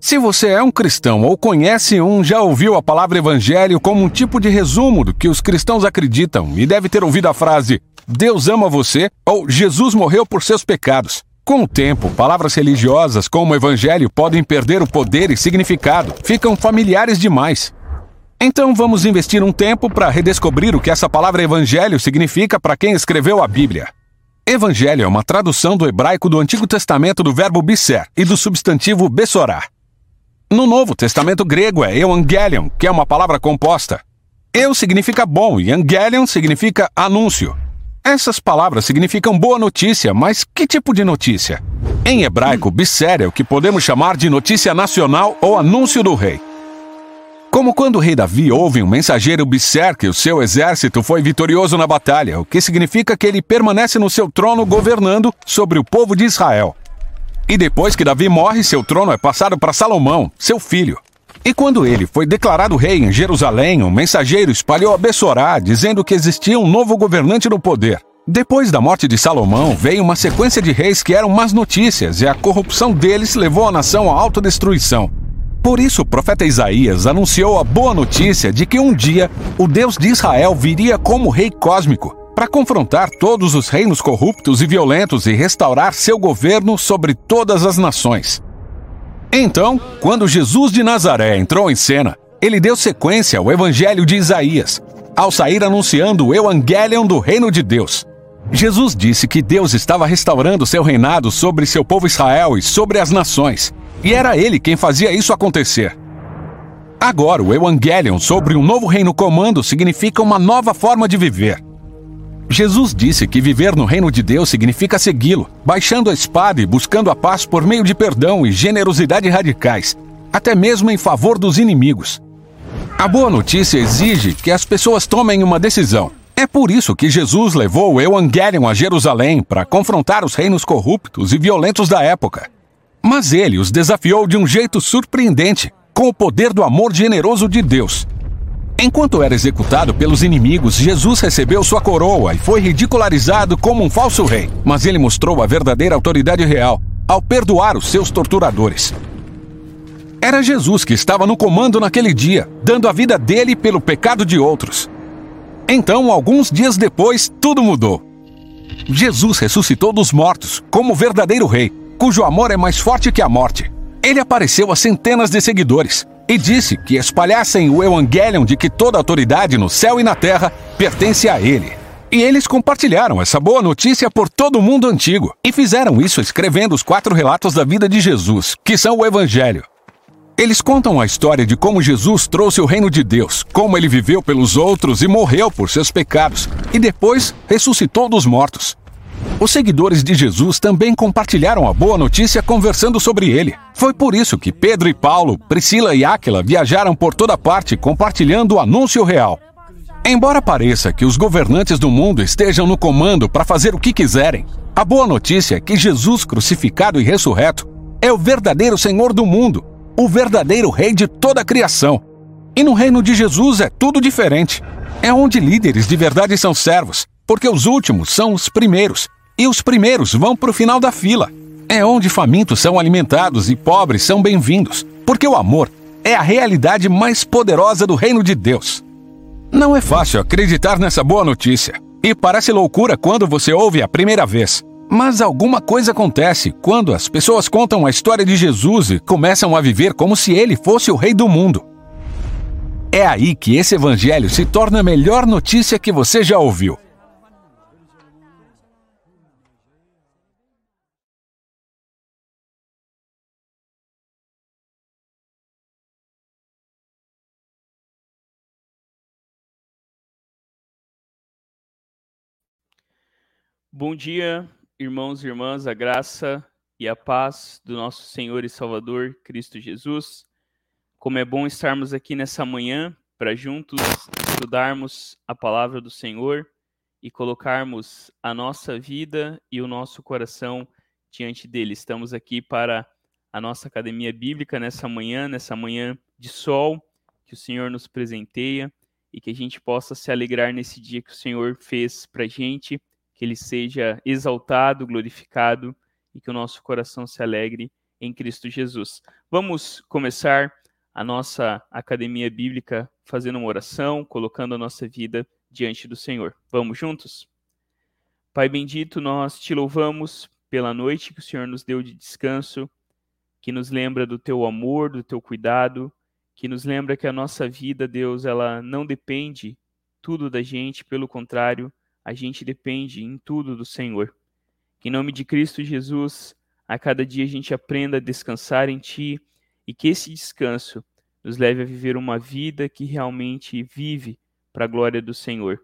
Se você é um cristão ou conhece um, já ouviu a palavra evangelho como um tipo de resumo do que os cristãos acreditam e deve ter ouvido a frase Deus ama você ou Jesus morreu por seus pecados. Com o tempo, palavras religiosas como evangelho podem perder o poder e significado, ficam familiares demais. Então vamos investir um tempo para redescobrir o que essa palavra evangelho significa para quem escreveu a Bíblia. Evangelho é uma tradução do hebraico do Antigo Testamento do verbo bisser e do substantivo bessorá. No Novo Testamento grego é evangelion, que é uma palavra composta. Eu significa bom e angelion significa anúncio. Essas palavras significam boa notícia, mas que tipo de notícia? Em hebraico, bisser é o que podemos chamar de notícia nacional ou anúncio do rei. Como quando o rei Davi ouve um mensageiro bisser que o seu exército foi vitorioso na batalha, o que significa que ele permanece no seu trono governando sobre o povo de Israel. E depois que Davi morre, seu trono é passado para Salomão, seu filho. E quando ele foi declarado rei em Jerusalém, um mensageiro espalhou a Bessorá, dizendo que existia um novo governante no poder. Depois da morte de Salomão, veio uma sequência de reis que eram más notícias, e a corrupção deles levou a nação à autodestruição. Por isso, o profeta Isaías anunciou a boa notícia de que um dia o Deus de Israel viria como rei cósmico, para confrontar todos os reinos corruptos e violentos e restaurar seu governo sobre todas as nações. Então, quando Jesus de Nazaré entrou em cena, ele deu sequência ao Evangelho de Isaías, ao sair anunciando o Evangelion do Reino de Deus. Jesus disse que Deus estava restaurando seu reinado sobre seu povo Israel e sobre as nações, e era ele quem fazia isso acontecer. Agora, o Evangelion sobre um novo reino comando significa uma nova forma de viver. Jesus disse que viver no reino de Deus significa segui-lo, baixando a espada e buscando a paz por meio de perdão e generosidade radicais, até mesmo em favor dos inimigos. A boa notícia exige que as pessoas tomem uma decisão. É por isso que Jesus levou o Evangelion a Jerusalém para confrontar os reinos corruptos e violentos da época. Mas ele os desafiou de um jeito surpreendente, com o poder do amor generoso de Deus. Enquanto era executado pelos inimigos, Jesus recebeu sua coroa e foi ridicularizado como um falso rei. Mas ele mostrou a verdadeira autoridade real ao perdoar os seus torturadores. Era Jesus que estava no comando naquele dia, dando a vida dele pelo pecado de outros. Então, alguns dias depois, tudo mudou. Jesus ressuscitou dos mortos como verdadeiro rei, cujo amor é mais forte que a morte. Ele apareceu a centenas de seguidores, e disse que espalhassem o Evangelion de que toda autoridade no céu e na terra pertence a ele. E eles compartilharam essa boa notícia por todo o mundo antigo e fizeram isso escrevendo os quatro relatos da vida de Jesus, que são o Evangelho. Eles contam a história de como Jesus trouxe o reino de Deus, como ele viveu pelos outros e morreu por seus pecados, e depois ressuscitou dos mortos. Os seguidores de Jesus também compartilharam a boa notícia conversando sobre ele. Foi por isso que Pedro e Paulo, Priscila e Áquila viajaram por toda parte compartilhando o anúncio real. Embora pareça que os governantes do mundo estejam no comando para fazer o que quiserem, a boa notícia é que Jesus crucificado e ressurreto é o verdadeiro Senhor do mundo, o verdadeiro Rei de toda a criação. E no reino de Jesus é tudo diferente. É onde líderes de verdade são servos, porque os últimos são os primeiros e os primeiros vão para o final da fila. É onde famintos são alimentados e pobres são bem-vindos, porque o amor é a realidade mais poderosa do reino de Deus. Não é fácil acreditar nessa boa notícia, e parece loucura quando você ouve a primeira vez. Mas alguma coisa acontece quando as pessoas contam a história de Jesus e começam a viver como se ele fosse o rei do mundo. É aí que esse evangelho se torna a melhor notícia que você já ouviu. Bom dia, irmãos e irmãs, a graça e a paz do nosso Senhor e Salvador Cristo Jesus. Como é bom estarmos aqui nessa manhã para juntos estudarmos a palavra do Senhor e colocarmos a nossa vida e o nosso coração diante dele. Estamos aqui para a nossa academia bíblica nessa manhã, nessa manhã de sol que o Senhor nos presenteia e que a gente possa se alegrar nesse dia que o Senhor fez para gente que ele seja exaltado, glorificado e que o nosso coração se alegre em Cristo Jesus. Vamos começar a nossa academia bíblica fazendo uma oração, colocando a nossa vida diante do Senhor. Vamos juntos? Pai bendito, nós te louvamos pela noite que o Senhor nos deu de descanso, que nos lembra do teu amor, do teu cuidado, que nos lembra que a nossa vida, Deus, ela não depende tudo da gente, pelo contrário, a gente depende em tudo do Senhor. Que em nome de Cristo Jesus, a cada dia a gente aprenda a descansar em Ti e que esse descanso nos leve a viver uma vida que realmente vive para a glória do Senhor.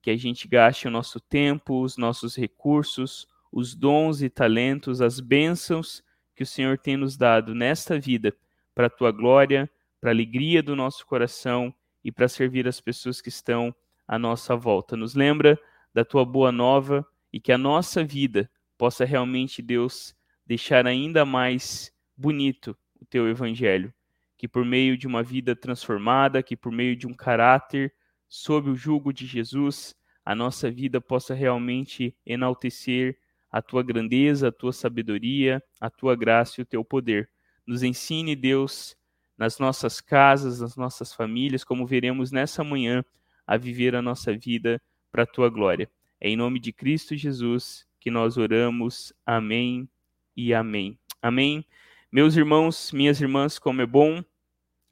Que a gente gaste o nosso tempo, os nossos recursos, os dons e talentos, as bênçãos que o Senhor tem nos dado nesta vida para a tua glória, para a alegria do nosso coração e para servir as pessoas que estão à nossa volta. Nos lembra da tua boa nova e que a nossa vida possa realmente, Deus, deixar ainda mais bonito o teu evangelho. Que por meio de uma vida transformada, que por meio de um caráter sob o jugo de Jesus, a nossa vida possa realmente enaltecer a tua grandeza, a tua sabedoria, a tua graça e o teu poder. Nos ensine, Deus, nas nossas casas, nas nossas famílias, como veremos nessa manhã, a viver a nossa vida para a tua glória. É em nome de Cristo Jesus que nós oramos. Amém e amém. Amém. Meus irmãos, minhas irmãs, como é bom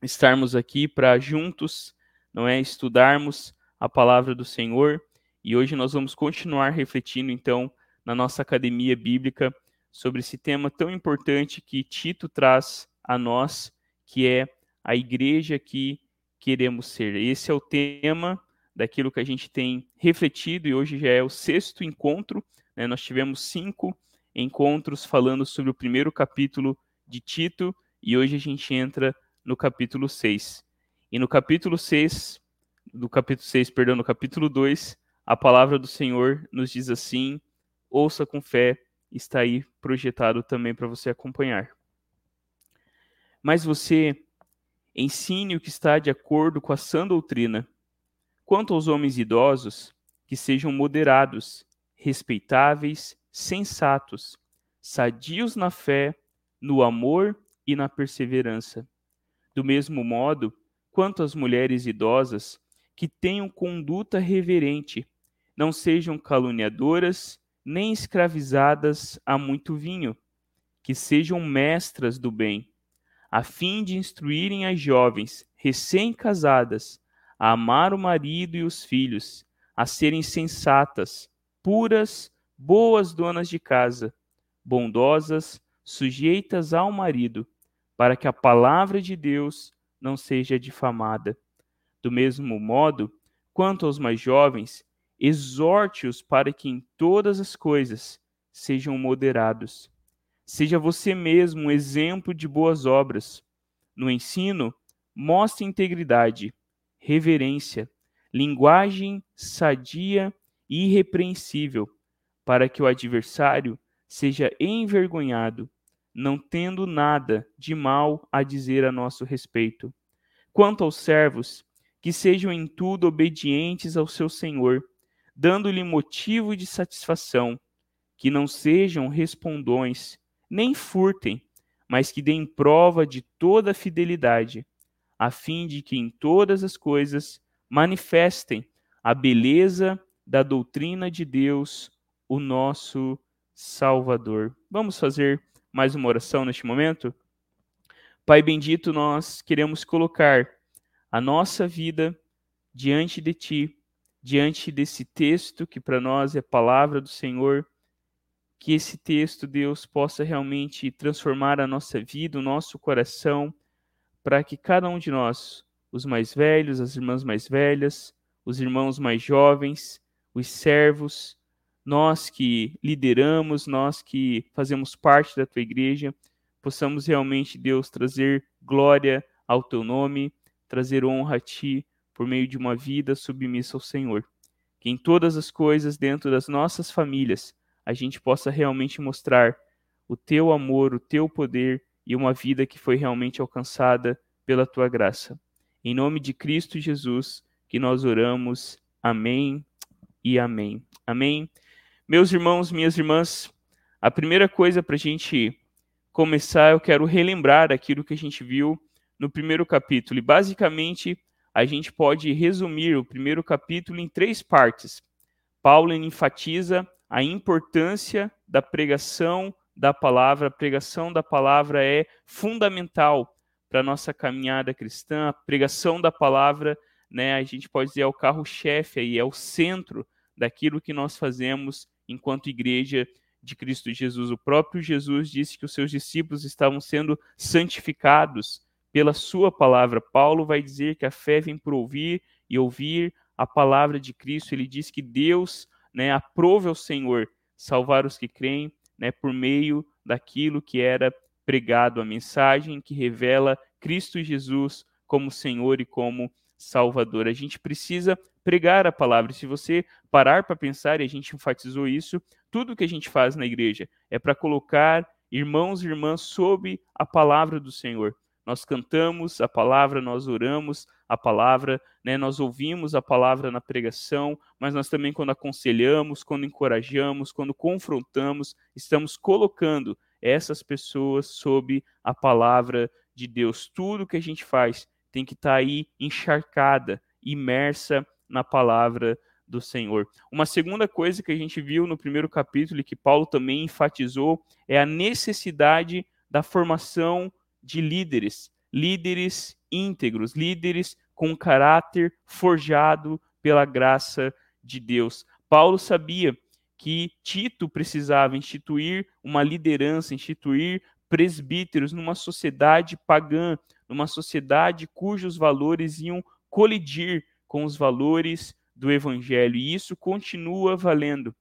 estarmos aqui para juntos, não é, estudarmos a palavra do Senhor. E hoje nós vamos continuar refletindo então na nossa academia bíblica sobre esse tema tão importante que Tito traz a nós, que é a igreja que queremos ser. Esse é o tema daquilo que a gente tem refletido e hoje já é o sexto encontro. Né? Nós tivemos cinco encontros falando sobre o primeiro capítulo de Tito e hoje a gente entra no capítulo 6. E no capítulo 6, do capítulo 6, perdão, no capítulo 2, a palavra do Senhor nos diz assim: ouça com fé, está aí projetado também para você acompanhar. Mas você ensine o que está de acordo com a sã doutrina. Quanto aos homens idosos, que sejam moderados, respeitáveis, sensatos, sadios na fé, no amor e na perseverança. Do mesmo modo, quanto às mulheres idosas, que tenham conduta reverente, não sejam caluniadoras, nem escravizadas a muito vinho, que sejam mestras do bem, a fim de instruírem as jovens recém-casadas a amar o marido e os filhos, a serem sensatas, puras, boas donas de casa, bondosas, sujeitas ao marido, para que a palavra de Deus não seja difamada. Do mesmo modo, quanto aos mais jovens, exorte-os para que em todas as coisas sejam moderados. Seja você mesmo um exemplo de boas obras. No ensino, mostre integridade, reverência, linguagem sadia e irrepreensível, para que o adversário seja envergonhado, não tendo nada de mal a dizer a nosso respeito. Quanto aos servos, que sejam em tudo obedientes ao seu Senhor, dando-lhe motivo de satisfação, que não sejam respondões, nem furtem, mas que deem prova de toda fidelidade, a fim de que em todas as coisas manifestem a beleza da doutrina de Deus, o nosso Salvador. Vamos fazer mais uma oração neste momento? Pai bendito, nós queremos colocar a nossa vida diante de Ti diante desse texto, que para nós é palavra do Senhor, que esse texto, Deus, possa realmente transformar a nossa vida, o nosso coração, para que cada um de nós, os mais velhos, as irmãs mais velhas, os irmãos mais jovens, os servos, nós que lideramos, nós que fazemos parte da tua igreja, possamos realmente, Deus, trazer glória ao teu nome, trazer honra a ti, por meio de uma vida submissa ao Senhor. Que em todas as coisas dentro das nossas famílias a gente possa realmente mostrar o teu amor, o teu poder e uma vida que foi realmente alcançada pela tua graça. Em nome de Cristo Jesus que nós oramos. Amém e amém. Amém. Meus irmãos, minhas irmãs, a primeira coisa para a gente começar, eu quero relembrar aquilo que a gente viu no primeiro capítulo. E basicamente, a gente pode resumir o primeiro capítulo em três partes. Paulo enfatiza a importância da pregação da palavra. A pregação da palavra é fundamental para a nossa caminhada cristã. A pregação da palavra, né, a gente pode dizer, é o carro-chefe aí, é o centro daquilo que nós fazemos enquanto igreja de Cristo Jesus. O próprio Jesus disse que os seus discípulos estavam sendo santificados pela sua palavra. Paulo vai dizer que a fé vem por ouvir e ouvir a palavra de Cristo. Ele diz que Deus né, aprove ao Senhor salvar os que creem né, por meio daquilo que era pregado, a mensagem que revela Cristo Jesus como Senhor e como Salvador. A gente precisa pregar a palavra. Se você parar para pensar, e a gente enfatizou isso, tudo que a gente faz na igreja é para colocar irmãos e irmãs sob a palavra do Senhor. Nós cantamos a palavra, nós oramos a palavra, né? nós ouvimos a palavra na pregação, mas nós também, quando aconselhamos, quando encorajamos, quando confrontamos, estamos colocando essas pessoas sob a palavra de Deus. Tudo que a gente faz tem que estar tá aí encharcada, imersa na palavra do Senhor. Uma segunda coisa que a gente viu no primeiro capítulo e que Paulo também enfatizou é a necessidade da formação de líderes, líderes íntegros, líderes com caráter forjado pela graça de Deus. Paulo sabia que Tito precisava instituir uma liderança, instituir presbíteros numa sociedade pagã, numa sociedade cujos valores iam colidir com os valores do evangelho, e isso continua valendo.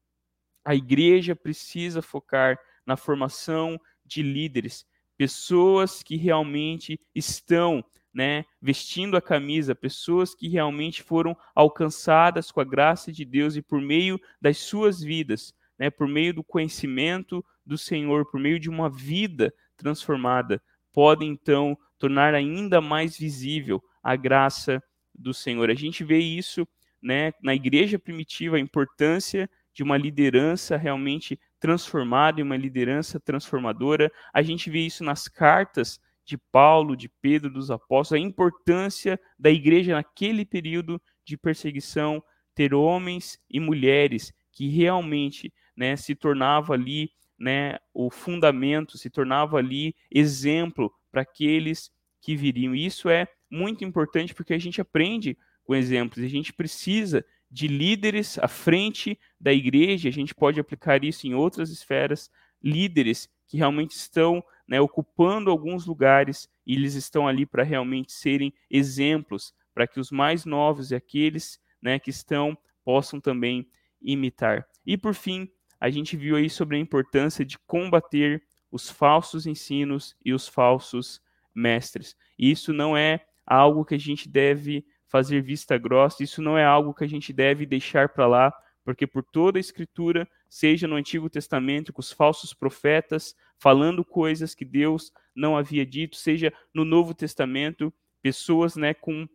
A igreja precisa focar na formação de líderes, pessoas que realmente estão né, vestindo a camisa, pessoas que realmente foram alcançadas com a graça de Deus e por meio das suas vidas, né, por meio do conhecimento do Senhor, por meio de uma vida transformada, podem então tornar ainda mais visível a graça do Senhor. A gente vê isso né, na igreja primitiva, a importância de uma liderança realmente transformada e uma liderança transformadora. A gente vê isso nas cartas de Paulo, de Pedro, dos apóstolos, a importância da igreja naquele período de perseguição ter homens e mulheres que realmente né, se tornava ali né, o fundamento, se tornava ali exemplo para aqueles que viriam. E isso é muito importante porque a gente aprende com exemplos, a gente precisa de líderes à frente da igreja, a gente pode aplicar isso em outras esferas, líderes que realmente estão né, ocupando alguns lugares e eles estão ali para realmente serem exemplos para que os mais novos e aqueles né, que estão possam também imitar. E por fim, a gente viu aí sobre a importância de combater os falsos ensinos e os falsos mestres. E isso não é algo que a gente deve fazer vista grossa, isso não é algo que a gente deve deixar para lá, porque por toda a escritura, seja no Antigo Testamento, com os falsos profetas falando coisas que Deus não havia dito, seja no Novo Testamento, pessoas né, com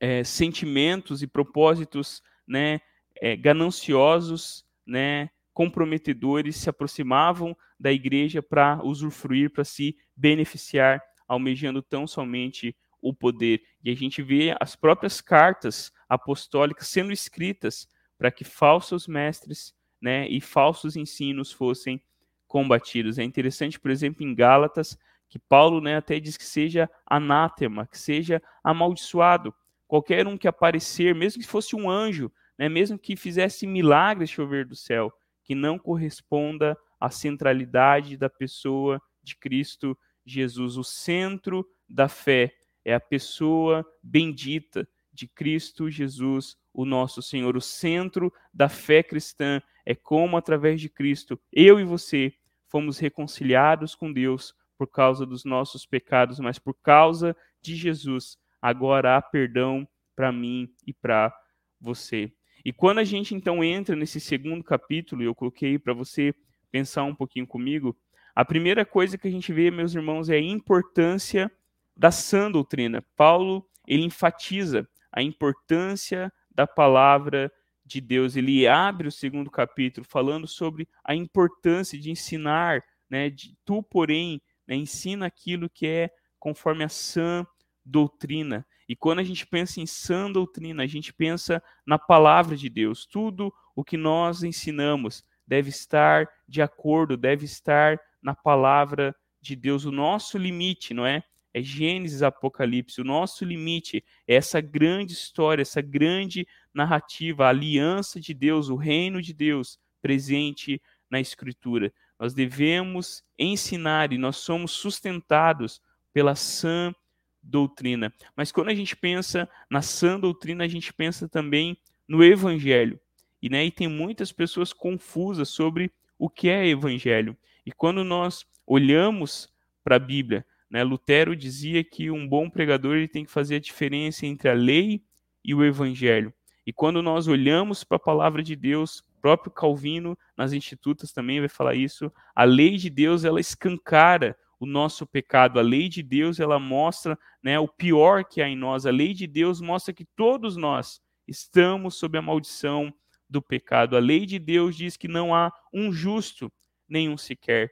é, sentimentos e propósitos né, é, gananciosos, né, comprometedores, se aproximavam da igreja para usufruir, para se beneficiar, almejando tão somente o poder. E a gente vê as próprias cartas apostólicas sendo escritas para que falsos mestres né, e falsos ensinos fossem combatidos. É interessante, por exemplo, em Gálatas, que Paulo né, até diz que seja anátema, que seja amaldiçoado. Qualquer um que aparecer, mesmo que fosse um anjo, né, mesmo que fizesse milagres chover do céu, que não corresponda à centralidade da pessoa de Cristo Jesus. O centro da fé é a pessoa bendita de Cristo Jesus, o nosso Senhor. O centro da fé cristã é como, através de Cristo, eu e você fomos reconciliados com Deus por causa dos nossos pecados, mas por causa de Jesus, agora há perdão para mim e para você. E quando a gente então entra nesse segundo capítulo, eu coloquei para você pensar um pouquinho comigo, a primeira coisa que a gente vê, meus irmãos, é a importância da sã doutrina. Paulo, ele enfatiza a importância da palavra de Deus. Ele abre o segundo capítulo falando sobre a importância de ensinar, né, de tu, porém, né, ensina aquilo que é conforme a sã doutrina. E quando a gente pensa em sã doutrina, a gente pensa na palavra de Deus. Tudo o que nós ensinamos deve estar de acordo, deve estar na palavra de Deus. O nosso limite, não é? É Gênesis, Apocalipse. O nosso limite é essa grande história, essa grande narrativa, a aliança de Deus, o reino de Deus presente na Escritura. Nós devemos ensinar e nós somos sustentados pela sã doutrina. Mas quando a gente pensa na sã doutrina, a gente pensa também no evangelho. E, né, e tem muitas pessoas confusas sobre o que é evangelho. E quando nós olhamos para a Bíblia, né, Lutero dizia que um bom pregador ele tem que fazer a diferença entre a lei e o evangelho. E quando nós olhamos para a palavra de Deus, próprio Calvino nas institutas também vai falar isso, a lei de Deus ela escancara o nosso pecado. A lei de Deus, ela mostra né, o pior que há em nós. A lei de Deus mostra que todos nós estamos sob a maldição do pecado. A lei de Deus diz que não há um justo, nenhum sequer.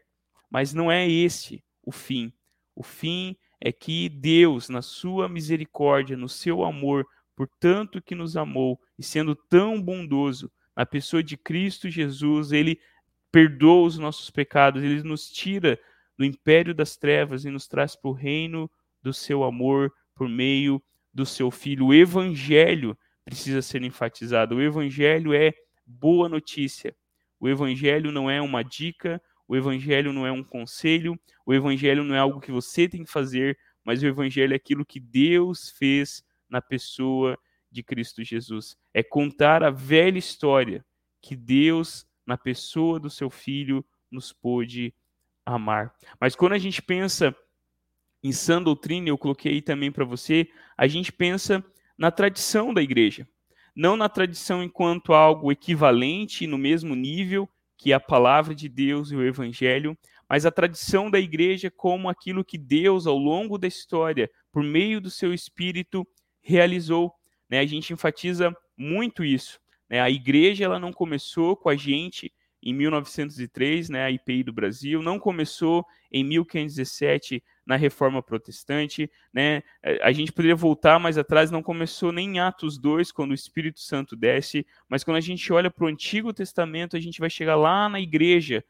Mas não é esse o fim. O fim é que Deus, na sua misericórdia, no seu amor, por tanto que nos amou e sendo tão bondoso, na pessoa de Cristo Jesus, ele perdoa os nossos pecados, ele nos tira do império das trevas e nos traz para o reino do seu amor por meio do seu filho. O evangelho precisa ser enfatizado. O evangelho é boa notícia. O evangelho não é uma dica, o evangelho não é um conselho, o evangelho não é algo que você tem que fazer, mas o evangelho é aquilo que Deus fez na pessoa de Cristo Jesus. É contar a velha história que Deus, na pessoa do seu filho, nos pôde amar. Mas quando a gente pensa em sã doutrina, eu coloquei aí também para você, a gente pensa na tradição da igreja. Não na tradição enquanto algo equivalente no mesmo nível que a palavra de Deus e o evangelho, mas a tradição da igreja como aquilo que Deus, ao longo da história, por meio do seu espírito, realizou. Né? A gente enfatiza muito isso. Né? A igreja ela não começou com a gente em 1903, né, a IPI do Brasil, não começou em 1517 na Reforma Protestante, né? A gente poderia voltar mais atrás, não começou nem em Atos 2, quando o Espírito Santo desce, mas quando a gente olha para o Antigo Testamento, a gente vai chegar lá na igreja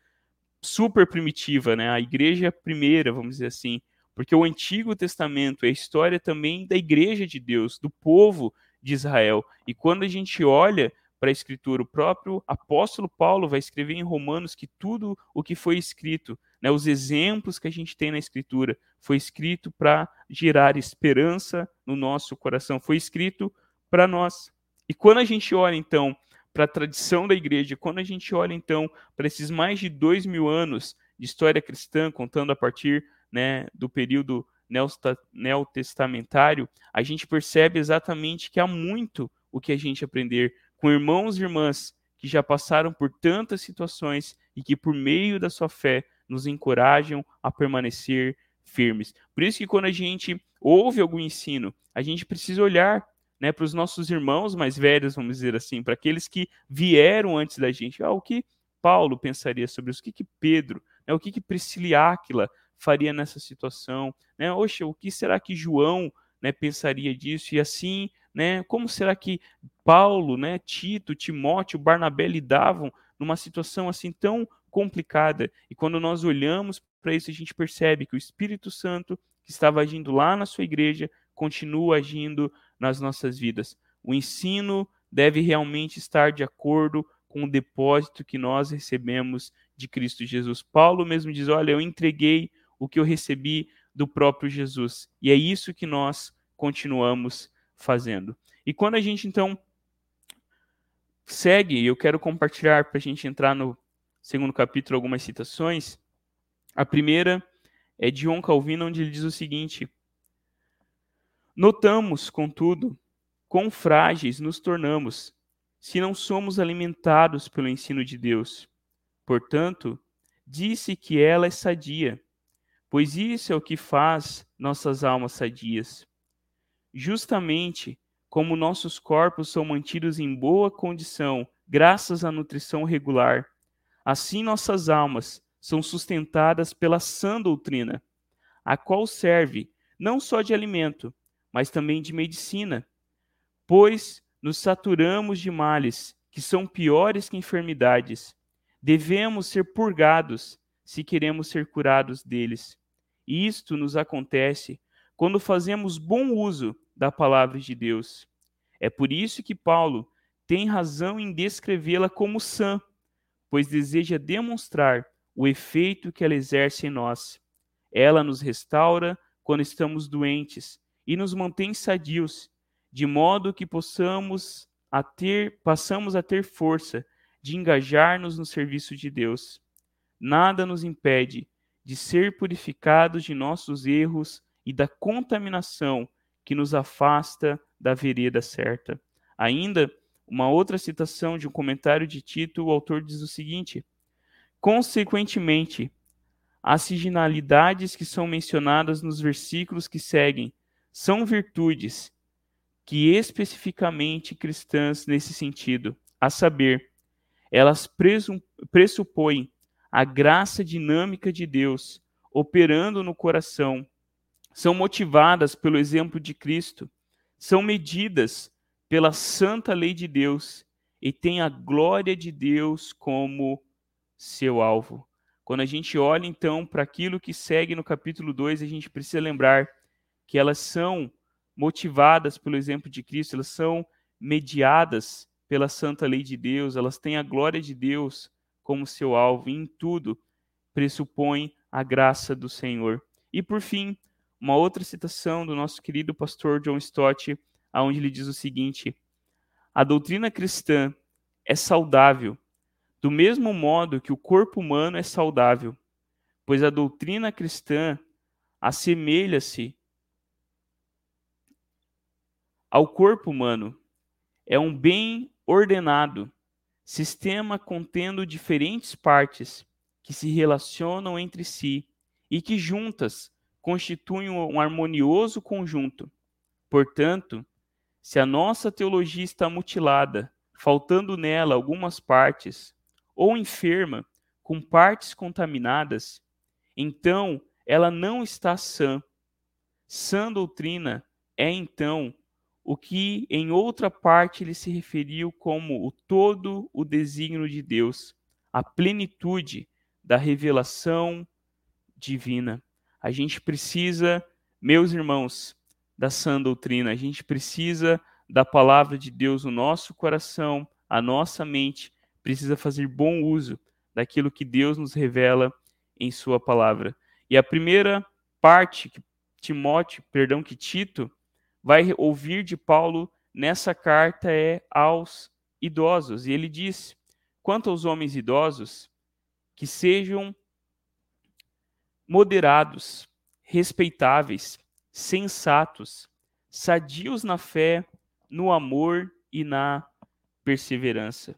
super primitiva, né? A igreja primeira, vamos dizer assim, porque o Antigo Testamento é a história também da igreja de Deus, do povo de Israel. E quando a gente olha para a escritura. O próprio apóstolo Paulo vai escrever em Romanos que tudo o que foi escrito, né, os exemplos que a gente tem na escritura, foi escrito para gerar esperança no nosso coração, foi escrito para nós. E quando a gente olha então para a tradição da igreja, quando a gente olha então para esses mais de dois mil anos de história cristã, contando a partir né, do período neotestamentário, a gente percebe exatamente que há muito o que a gente aprender com irmãos e irmãs que já passaram por tantas situações e que, por meio da sua fé, nos encorajam a permanecer firmes. Por isso que quando a gente ouve algum ensino, a gente precisa olhar né, para os nossos irmãos mais velhos, vamos dizer assim, para aqueles que vieram antes da gente. Ah, o que Paulo pensaria sobre isso? O que, que Pedro, né, o que, que Priscila Áquila faria nessa situação? Né? Oxa, o que será que João né, pensaria disso? E assim né? Como será que Paulo, né, Tito, Timóteo, Barnabé lidavam numa situação assim tão complicada? E quando nós olhamos para isso, a gente percebe que o Espírito Santo que estava agindo lá na sua igreja continua agindo nas nossas vidas. O ensino deve realmente estar de acordo com o depósito que nós recebemos de Cristo Jesus. Paulo mesmo diz: Olha, eu entreguei o que eu recebi do próprio Jesus. E é isso que nós continuamos fazendo. E quando a gente então segue, eu quero compartilhar para a gente entrar no segundo capítulo algumas citações. A primeira é de João Calvino, onde ele diz o seguinte: Notamos, contudo, quão frágeis nos tornamos se não somos alimentados pelo ensino de Deus. Portanto, disse que ela é sadia, pois isso é o que faz nossas almas sadias justamente como nossos corpos são mantidos em boa condição graças à nutrição regular, assim nossas almas são sustentadas pela sã doutrina, a qual serve não só de alimento, mas também de medicina, pois nos saturamos de males que são piores que enfermidades. Devemos ser purgados se queremos ser curados deles. E isto nos acontece quando fazemos bom uso da palavra de Deus. É por isso que Paulo tem razão em descrevê-la como sã, pois deseja demonstrar o efeito que ela exerce em nós. Ela nos restaura quando estamos doentes e nos mantém sadios, de modo que possamos a ter, passamos a ter força de engajar-nos no serviço de Deus. Nada nos impede de ser purificados de nossos erros e da contaminação que nos afasta da vereda certa. Ainda, uma outra citação de um comentário de Tito, o autor diz o seguinte: Consequentemente, as siginalidades que são mencionadas nos versículos que seguem são virtudes que especificamente cristãs nesse sentido, a saber, elas pressupõem a graça dinâmica de Deus operando no coração, são motivadas pelo exemplo de Cristo, são medidas pela santa lei de Deus e têm a glória de Deus como seu alvo. Quando a gente olha então para aquilo que segue no capítulo 2, a gente precisa lembrar que elas são motivadas pelo exemplo de Cristo, elas são mediadas pela santa lei de Deus, elas têm a glória de Deus como seu alvo, e em tudo pressupõe a graça do Senhor. E por fim, uma outra citação do nosso querido pastor John Stott, aonde ele diz o seguinte: A doutrina cristã é saudável do mesmo modo que o corpo humano é saudável, pois a doutrina cristã assemelha-se ao corpo humano. É um bem ordenado, sistema contendo diferentes partes que se relacionam entre si e que juntas constituem um harmonioso conjunto. Portanto, se a nossa teologia está mutilada, faltando nela algumas partes, ou enferma, com partes contaminadas, então ela não está sã. Sã doutrina é então o que em outra parte ele se referiu como o todo o desígnio de Deus, a plenitude da revelação divina. A gente precisa, meus irmãos, da sã doutrina, a gente precisa da palavra de Deus no nosso coração, a nossa mente, precisa fazer bom uso daquilo que Deus nos revela em sua palavra. E a primeira parte que Timóteo, perdão, que Tito vai ouvir de Paulo nessa carta é aos idosos. E ele diz: quanto aos homens idosos, que sejam moderados, respeitáveis, sensatos, sadios na fé, no amor e na perseverança.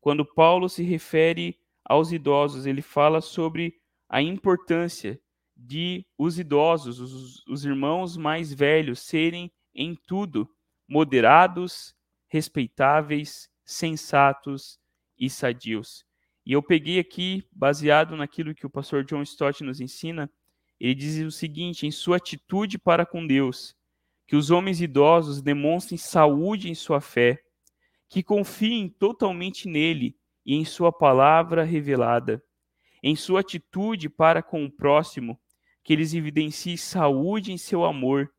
Quando Paulo se refere aos idosos, ele fala sobre a importância de os idosos, os, os irmãos mais velhos, serem em tudo moderados, respeitáveis, sensatos e sadios. E eu peguei aqui, baseado naquilo que o pastor John Stott nos ensina, ele diz o seguinte: em sua atitude para com Deus, que os homens idosos demonstrem saúde em sua fé, que confiem totalmente nele e em sua palavra revelada, em sua atitude para com o próximo, que eles evidenciem saúde em seu amor,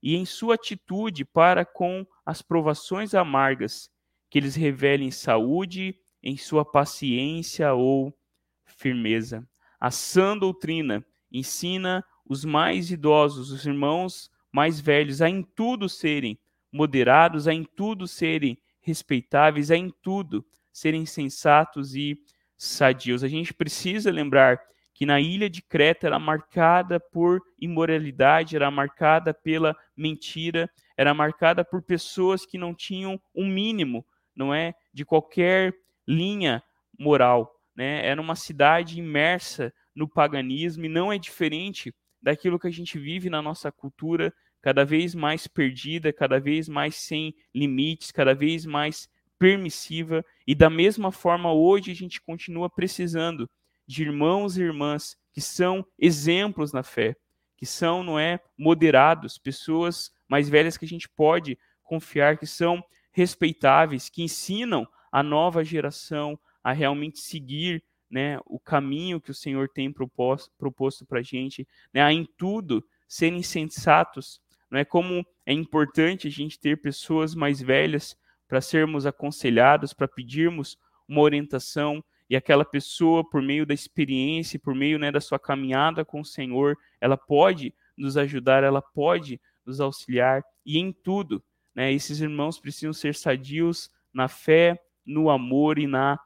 e em sua atitude para com as provações amargas, que eles revelem saúde em sua paciência ou firmeza. A sã doutrina ensina os mais idosos, os irmãos mais velhos, a em tudo serem moderados, a em tudo serem respeitáveis, é em tudo serem sensatos e sadios. A gente precisa lembrar que na ilha de Creta era marcada por imoralidade, era marcada pela mentira, era marcada por pessoas que não tinham um mínimo, não é, de qualquer linha moral, né? Era uma cidade imersa no paganismo e não é diferente daquilo que a gente vive na nossa cultura cada vez mais perdida, cada vez mais sem limites, cada vez mais permissiva, e da mesma forma hoje a gente continua precisando de irmãos e irmãs que são exemplos na fé, que são, não é, moderados, pessoas mais velhas que a gente pode confiar, que são respeitáveis, que ensinam a nova geração a realmente seguir né, o caminho que o Senhor tem proposto, para a gente, né, em tudo serem sensatos. Não é como é importante a gente ter pessoas mais velhas para sermos aconselhados, para pedirmos uma orientação, e aquela pessoa, por meio da experiência, por meio né, da sua caminhada com o Senhor, ela pode nos ajudar, ela pode nos auxiliar, e em tudo, né, esses irmãos precisam ser sadios na fé, no amor e na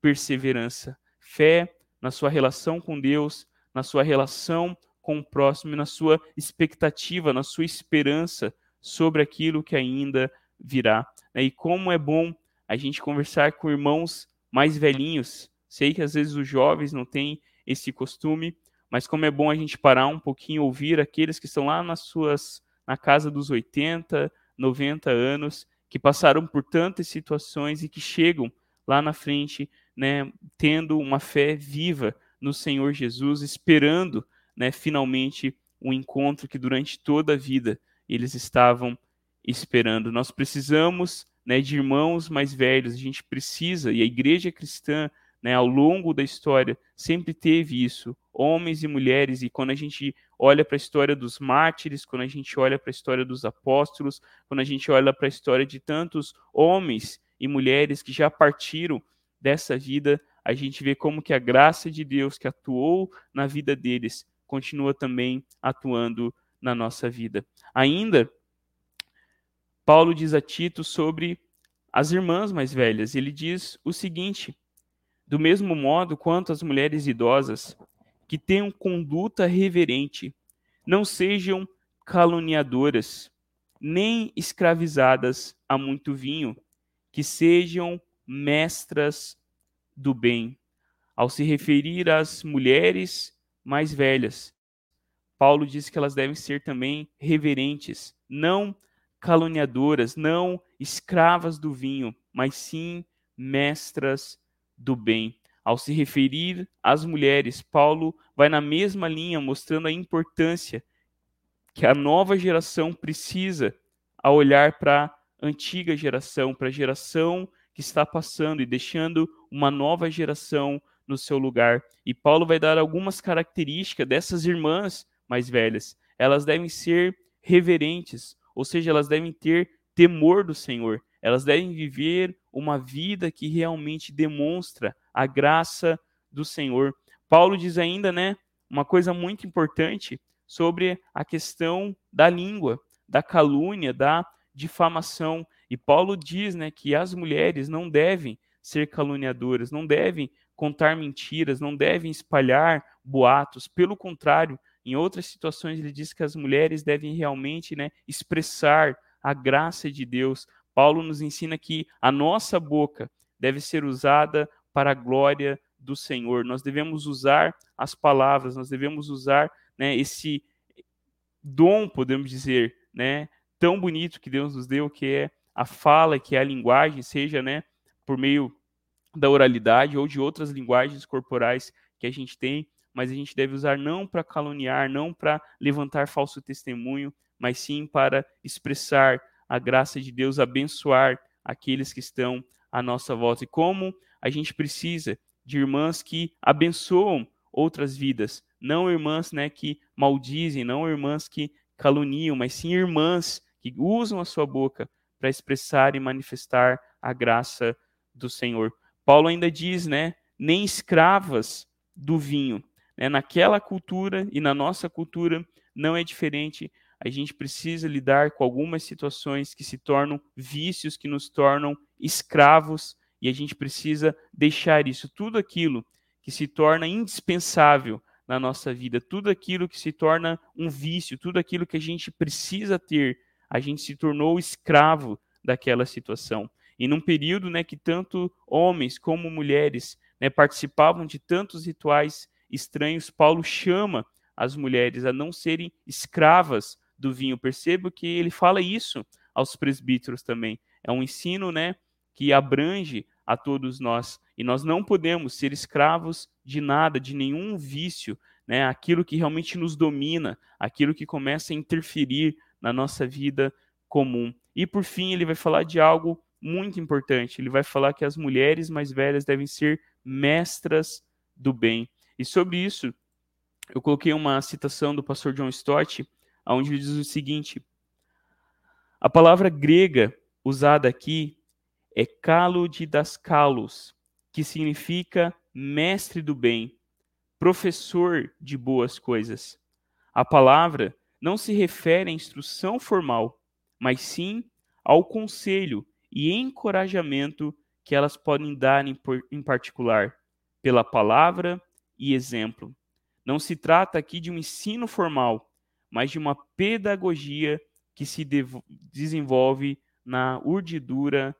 perseverança. Fé na sua relação com Deus, na sua relação com o próximo, na sua expectativa, na sua esperança sobre aquilo que ainda virá. Né? E como é bom a gente conversar com irmãos mais velhinhos. Sei que às vezes os jovens não têm esse costume, mas como é bom a gente parar um pouquinho, ouvir aqueles que estão lá nas suas na casa dos 80, 90 anos, que passaram por tantas situações e que chegam lá na frente, né, tendo uma fé viva no Senhor Jesus, esperando, né, finalmente um encontro que durante toda a vida eles estavam esperando. Nós precisamos né, de irmãos mais velhos, a gente precisa, e a igreja cristã, né, ao longo da história, sempre teve isso, homens e mulheres, e quando a gente olha para a história dos mártires, quando a gente olha para a história dos apóstolos, quando a gente olha para a história de tantos homens e mulheres que já partiram dessa vida, a gente vê como que a graça de Deus que atuou na vida deles continua também atuando na nossa vida. Ainda Paulo diz a Tito sobre as irmãs mais velhas. Ele diz o seguinte: do mesmo modo quanto as mulheres idosas, que tenham conduta reverente, não sejam caluniadoras, nem escravizadas a muito vinho, que sejam mestras do bem. Ao se referir às mulheres mais velhas, Paulo diz que elas devem ser também reverentes, não caluniadoras, não escravas do vinho, mas sim mestras do bem. Ao se referir às mulheres, Paulo vai na mesma linha, mostrando a importância que a nova geração precisa a olhar para a antiga geração, para a geração que está passando e deixando uma nova geração no seu lugar. E Paulo vai dar algumas características dessas irmãs mais velhas. Elas devem ser reverentes, ou seja, elas devem ter temor do Senhor, elas devem viver uma vida que realmente demonstra a graça do Senhor. Paulo diz ainda, né, uma coisa muito importante sobre a questão da língua, da calúnia, da difamação. E Paulo diz, né, que as mulheres não devem ser caluniadoras, não devem contar mentiras, não devem espalhar boatos. Pelo contrário, em outras situações, ele diz que as mulheres devem realmente né, expressar a graça de Deus. Paulo nos ensina que a nossa boca deve ser usada para a glória do Senhor. Nós devemos usar as palavras, nós devemos usar né, esse dom, podemos dizer, né, tão bonito que Deus nos deu, que é a fala, que é a linguagem, seja né, por meio da oralidade ou de outras linguagens corporais que a gente tem, mas a gente deve usar não para caluniar, não para levantar falso testemunho, mas sim para expressar a graça de Deus, abençoar aqueles que estão à nossa volta. E como a gente precisa de irmãs que abençoam outras vidas, não irmãs né, que maldizem, não irmãs que caluniam, mas sim irmãs que usam a sua boca para expressar e manifestar a graça do Senhor. Paulo ainda diz, né, nem escravas do vinho, né? Naquela cultura e na nossa cultura não é diferente. A gente precisa lidar com algumas situações que se tornam vícios, que nos tornam escravos, e a gente precisa deixar isso, tudo aquilo que se torna indispensável na nossa vida, tudo aquilo que se torna um vício, tudo aquilo que a gente precisa ter, a gente se tornou escravo daquela situação. E num período né, que tanto homens como mulheres né, participavam de tantos rituais estranhos, Paulo chama as mulheres a não serem escravas do vinho. Percebo que ele fala isso aos presbíteros também. É um ensino, né, que abrange a todos nós. E nós não podemos ser escravos de nada, de nenhum vício, né, aquilo que realmente nos domina, aquilo que começa a interferir na nossa vida comum. E por fim, ele vai falar de algo muito importante. Ele vai falar que as mulheres mais velhas devem ser mestras do bem. E sobre isso, eu coloquei uma citação do pastor John Stott, onde ele diz o seguinte: A palavra grega usada aqui é calo de daskalos, que significa mestre do bem professor de boas coisas. A palavra não se refere à instrução formal, mas sim ao conselho e encorajamento que elas podem dar em particular, pela palavra e exemplo. Não se trata aqui de um ensino formal, mas de uma pedagogia que se desenvolve na urdidura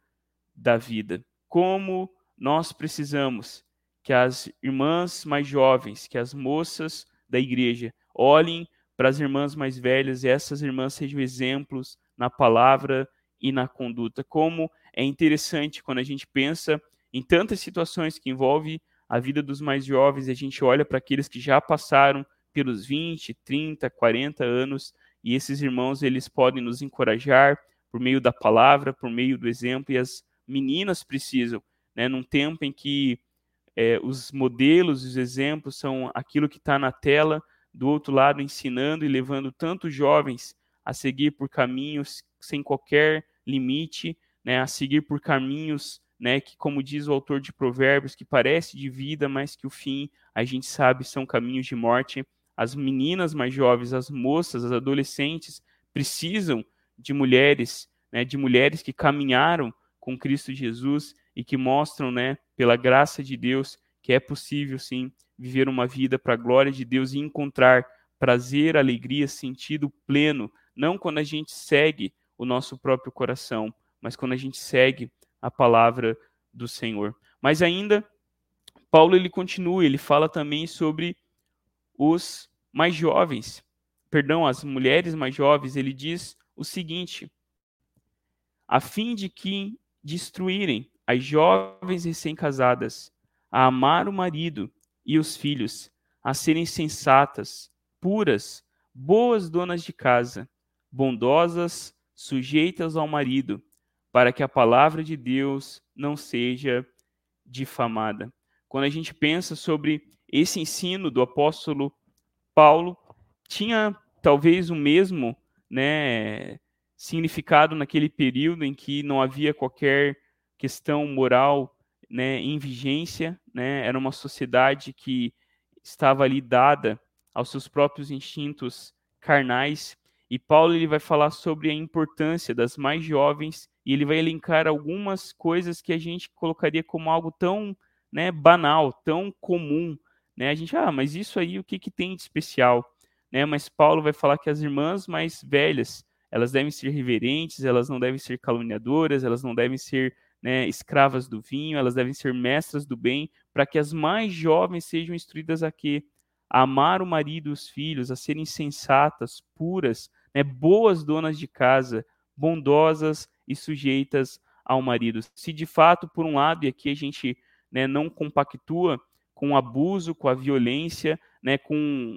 da vida. Como nós precisamos que as irmãs mais jovens, que as moças da igreja olhem para as irmãs mais velhas e essas irmãs sejam exemplos na palavra e na conduta. Como é interessante quando a gente pensa em tantas situações que envolvem a vida dos mais jovens, e a gente olha para aqueles que já passaram pelos 20, 30, 40 anos, e esses irmãos eles podem nos encorajar por meio da palavra, por meio do exemplo, e as meninas precisam, né, num tempo em que é, os modelos, os exemplos são aquilo que está na tela, do outro lado ensinando e levando tantos jovens a seguir por caminhos sem qualquer limite, né, a seguir por caminhos né, que, como diz o autor de Provérbios, que parece de vida, mas que o fim, a gente sabe, são caminhos de morte. As meninas mais jovens, as moças, as adolescentes precisam de mulheres, né, de mulheres que caminharam com Cristo Jesus e que mostram, né, pela graça de Deus, que é possível sim viver uma vida para a glória de Deus e encontrar prazer, alegria, sentido pleno, não quando a gente segue o nosso próprio coração, mas quando a gente segue a palavra do Senhor. Mas ainda Paulo ele continua, ele fala também sobre os mais jovens, perdão, as mulheres mais jovens, ele diz o seguinte: a fim de que destruírem as jovens recém-casadas a amar o marido e os filhos, a serem sensatas, puras, boas donas de casa, bondosas, sujeitas ao marido, para que a palavra de Deus não seja difamada. Quando a gente pensa sobre esse ensino do apóstolo Paulo, tinha talvez o mesmo né, significado naquele período em que não havia qualquer questão moral né, em vigência, né, era uma sociedade que estava ali dada aos seus próprios instintos carnais. E Paulo ele vai falar sobre a importância das mais jovens e ele vai elencar algumas coisas que a gente colocaria como algo tão né, banal, tão comum. Né? A gente, ah, mas isso aí o que, que tem de especial? Né? Mas Paulo vai falar que as irmãs mais velhas, elas devem ser reverentes, elas não devem ser caluniadoras, elas não devem ser né, escravas do vinho, elas devem ser mestras do bem, para que as mais jovens sejam instruídas a quê? Amar o marido e os filhos, a serem sensatas, puras, né, boas donas de casa, bondosas e sujeitas ao marido. Se de fato, por um lado, e aqui a gente né, não compactua com o abuso, com a violência, né, com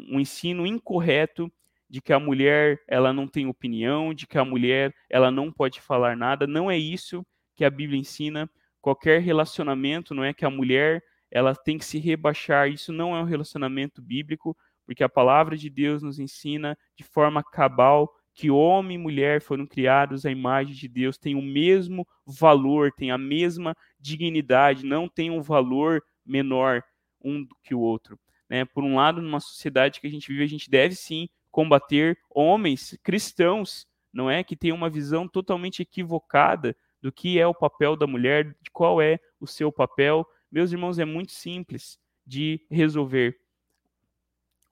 um ensino incorreto de que a mulher ela não tem opinião, de que a mulher ela não pode falar nada, não é isso que a Bíblia ensina. Qualquer relacionamento, não é que a mulher ela tem que se rebaixar. Isso não é um relacionamento bíblico, porque a palavra de Deus nos ensina de forma cabal que homem e mulher foram criados à imagem de Deus, têm o mesmo valor, têm a mesma dignidade, não têm um valor menor um do que o outro. Né? Por um lado, numa sociedade que a gente vive, a gente deve sim combater homens cristãos, não é que têm uma visão totalmente equivocada do que é o papel da mulher, de qual é o seu papel. Meus irmãos, é muito simples de resolver.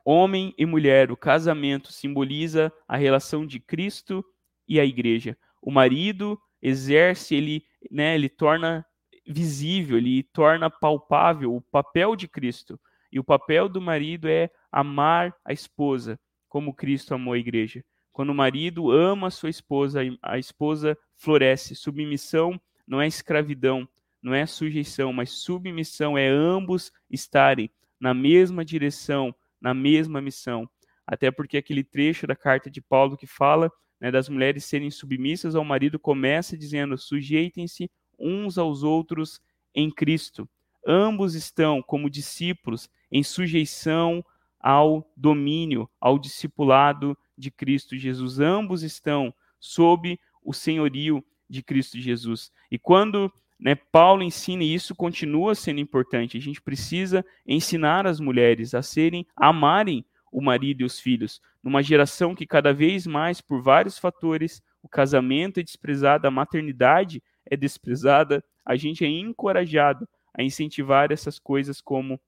Homem e mulher, o casamento simboliza a relação de Cristo e a igreja. O marido exerce, ele, né, ele torna visível, ele torna palpável o papel de Cristo. E o papel do marido é amar a esposa, como Cristo amou a igreja. Quando o marido ama a sua esposa, a esposa floresce. Submissão não é escravidão, não é sujeição, mas submissão é ambos estarem na mesma direção, na mesma missão. Até porque aquele trecho da carta de Paulo que fala né, das mulheres serem submissas ao marido começa dizendo: sujeitem-se uns aos outros em Cristo. Ambos estão, como discípulos, em sujeição ao domínio, ao discipulado de Cristo Jesus. Ambos estão sob o senhorio de Cristo Jesus. E quando né, Paulo ensina isso continua sendo importante, a gente precisa ensinar as mulheres a serem, a amarem o marido e os filhos. Numa geração que cada vez mais, por vários fatores, o casamento é desprezado, a maternidade é desprezada, a gente é encorajado a incentivar essas coisas como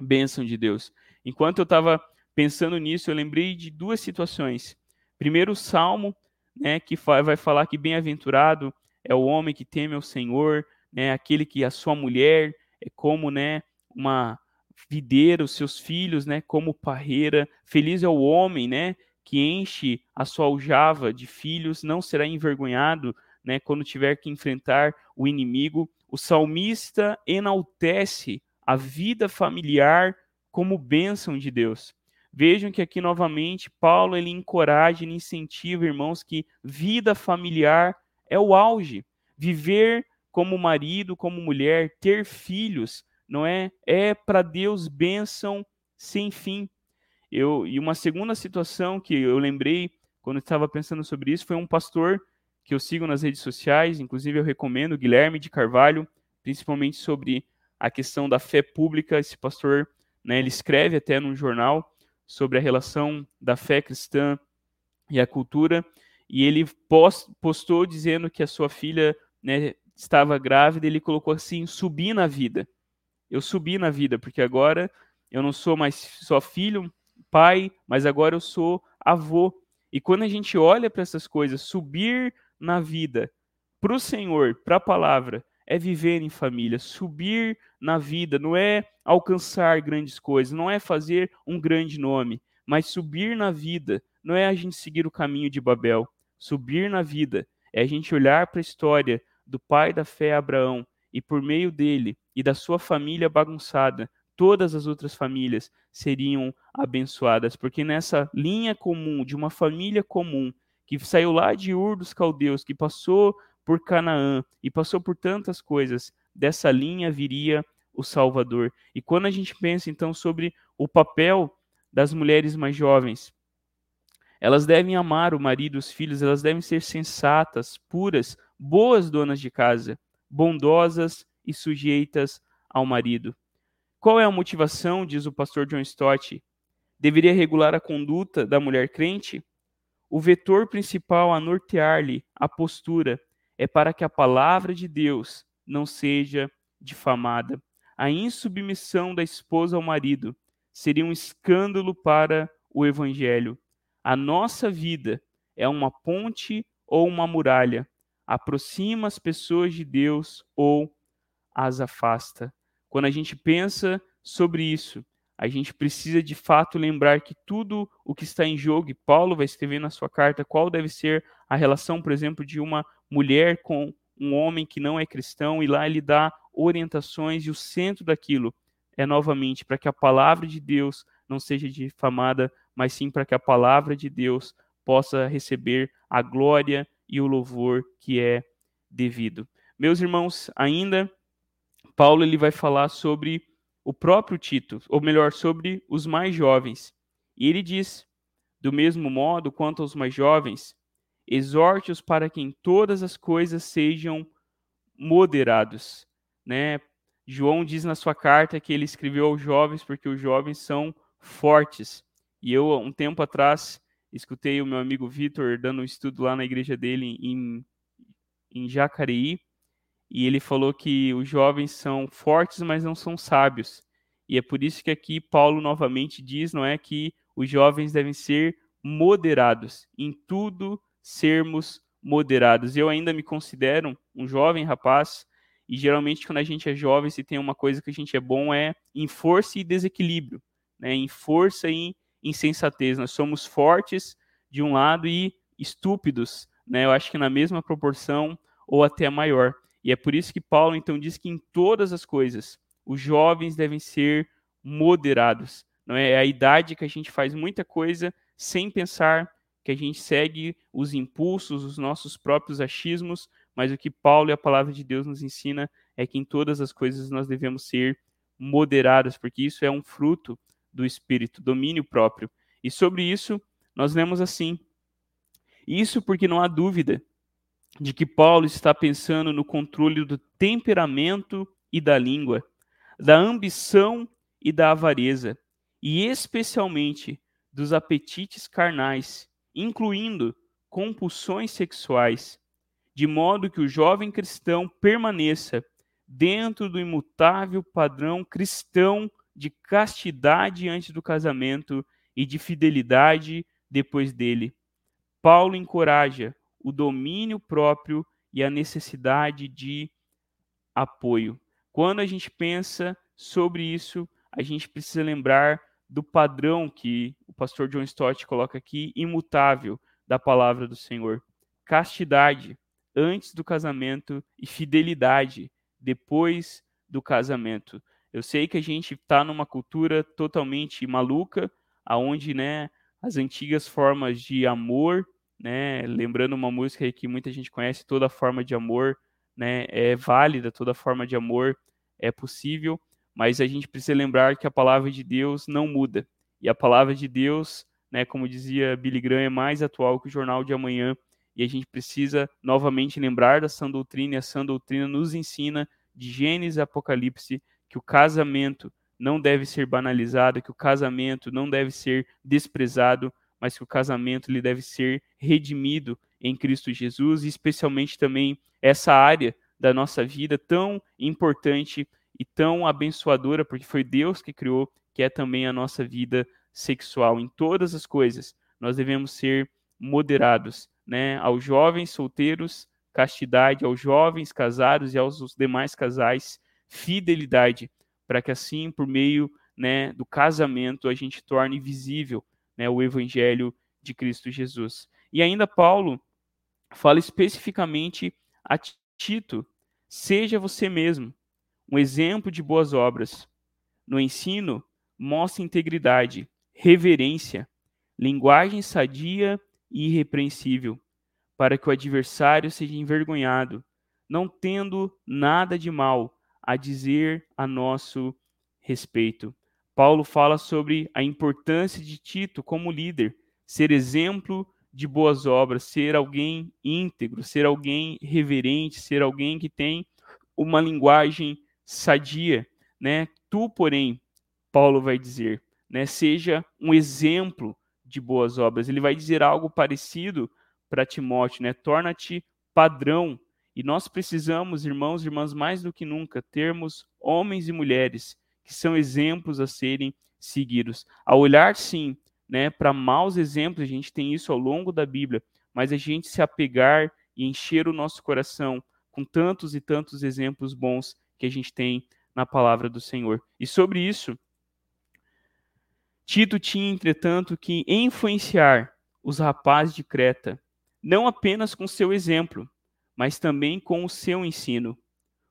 bênção de Deus. Enquanto eu estava pensando nisso, eu lembrei de duas situações. Primeiro, o Salmo, né, que vai falar que bem-aventurado é o homem que teme ao Senhor, né, aquele que a sua mulher é como, né, uma videira, os seus filhos, né, como parreira. Feliz é o homem, né, que enche a sua aljava de filhos, não será envergonhado, né, quando tiver que enfrentar o inimigo. O salmista enaltece a vida familiar como bênção de Deus. Vejam que aqui novamente Paulo ele encoraja e incentiva, irmãos, que vida familiar é o auge. Viver como marido, como mulher, ter filhos, não é? É para Deus bênção sem fim. Eu, e uma segunda situação que eu lembrei quando estava pensando sobre isso foi um pastor que eu sigo nas redes sociais, inclusive eu recomendo, Guilherme de Carvalho, principalmente sobre a questão da fé pública. Esse pastor, né, ele escreve até num jornal sobre a relação da fé cristã e a cultura, e ele post, postou dizendo que a sua filha né, estava grávida, ele colocou assim, subir na vida. Eu subi na vida, porque agora eu não sou mais só filho, pai, mas agora eu sou avô. E quando a gente olha para essas coisas, subir na vida para o Senhor, para a palavra, é viver em família. Subir na vida não é alcançar grandes coisas, não é fazer um grande nome, mas subir na vida não é a gente seguir o caminho de Babel. Subir na vida é a gente olhar para a história do pai da fé Abraão e por meio dele e da sua família bagunçada, todas as outras famílias seriam abençoadas, porque nessa linha comum de uma família comum que saiu lá de Ur dos Caldeus, que passou por Canaã e passou por tantas coisas, dessa linha viria o Salvador. E quando a gente pensa então sobre o papel das mulheres mais jovens, elas devem amar o marido os filhos, elas devem ser sensatas, puras, boas donas de casa, bondosas e sujeitas ao marido. Qual é a motivação, diz o pastor John Stott? Deveria regular a conduta da mulher crente? O vetor principal a nortear-lhe a postura é para que a palavra de Deus não seja difamada. A insubmissão da esposa ao marido seria um escândalo para o evangelho. A nossa vida é uma ponte ou uma muralha, aproxima as pessoas de Deus ou as afasta. Quando a gente pensa sobre isso, a gente precisa de fato lembrar que tudo o que está em jogo, e Paulo vai escrever na sua carta qual deve ser a relação, por exemplo, de uma mulher com um homem que não é cristão, e lá ele dá orientações, e o centro daquilo é novamente para que a palavra de Deus não seja difamada, mas sim para que a palavra de Deus possa receber a glória e o louvor que é devido. Meus irmãos, ainda Paulo ele vai falar sobre o próprio Tito, ou melhor, sobre os mais jovens. E ele diz: do mesmo modo quanto aos mais jovens, exorte-os para que em todas as coisas sejam moderados, né? João diz na sua carta que ele escreveu aos jovens porque os jovens são fortes. E eu, um tempo atrás, escutei o meu amigo Vitor dando um estudo lá na igreja dele em, em Jacareí, e ele falou que os jovens são fortes, mas não são sábios. E é por isso que aqui Paulo novamente diz, não é, que os jovens devem ser moderados, em tudo sermos moderados. Eu ainda me considero um jovem rapaz, e geralmente quando a gente é jovem, se tem uma coisa que a gente é bom é em força e desequilíbrio, né? em força e insensatez. Nós somos fortes de um lado e estúpidos, né? eu acho que na mesma proporção ou até maior. E é por isso que Paulo então diz que em todas as coisas os jovens devem ser moderados. não é? é a idade que a gente faz muita coisa sem pensar, que a gente segue os impulsos, os nossos próprios achismos, mas o que Paulo e a palavra de Deus nos ensina é que em todas as coisas nós devemos ser moderados, porque isso é um fruto do espírito, domínio próprio. E sobre isso nós lemos assim: Isso porque não há dúvida de que Paulo está pensando no controle do temperamento e da língua, da ambição e da avareza, e especialmente dos apetites carnais, incluindo compulsões sexuais, de modo que o jovem cristão permaneça dentro do imutável padrão cristão de castidade antes do casamento e de fidelidade depois dele. Paulo encoraja o domínio próprio e a necessidade de apoio. Quando a gente pensa sobre isso, a gente precisa lembrar do padrão que o pastor John Stott coloca aqui, imutável, da palavra do Senhor. Castidade antes do casamento e fidelidade depois do casamento. Eu sei que a gente está numa cultura totalmente maluca, aonde né, as antigas formas de amor né? Lembrando uma música que muita gente conhece, toda forma de amor, né, é válida, toda forma de amor é possível, mas a gente precisa lembrar que a palavra de Deus não muda. E a palavra de Deus, né, como dizia Billy Graham, é mais atual que o jornal de amanhã, e a gente precisa novamente lembrar da sã doutrina, e a sã doutrina nos ensina de Gênesis e Apocalipse que o casamento não deve ser banalizado, que o casamento não deve ser desprezado, mas que o casamento ele deve ser redimido em Cristo Jesus, e especialmente também essa área da nossa vida tão importante e tão abençoadora, porque foi Deus que criou, que é também a nossa vida sexual. Em todas as coisas, nós devemos ser moderados, né? Aos jovens solteiros, castidade, aos jovens casados e aos demais casais, fidelidade, para que assim, por meio né, do casamento, a gente torne visível né, o evangelho de Cristo Jesus. E ainda Paulo fala especificamente a Tito: seja você mesmo um exemplo de boas obras. No ensino, mostre integridade, reverência, linguagem sadia e irrepreensível, para que o adversário seja envergonhado, não tendo nada de mal a dizer a nosso respeito. Paulo fala sobre a importância de Tito como líder, ser exemplo de boas obras, ser alguém íntegro, ser alguém reverente, ser alguém que tem uma linguagem sadia, né? Tu, porém, Paulo vai dizer, né, seja um exemplo de boas obras. Ele vai dizer algo parecido para Timóteo, né? Torna-te padrão. E nós precisamos, irmãos e irmãs, mais do que nunca, termos homens e mulheres que são exemplos a serem seguidos. A olhar, sim, né, para maus exemplos, a gente tem isso ao longo da Bíblia, mas a gente se apegar e encher o nosso coração com tantos e tantos exemplos bons que a gente tem na palavra do Senhor. E sobre isso, Tito tinha, entretanto, que influenciar os rapazes de Creta, não apenas com seu exemplo, mas também com o seu ensino.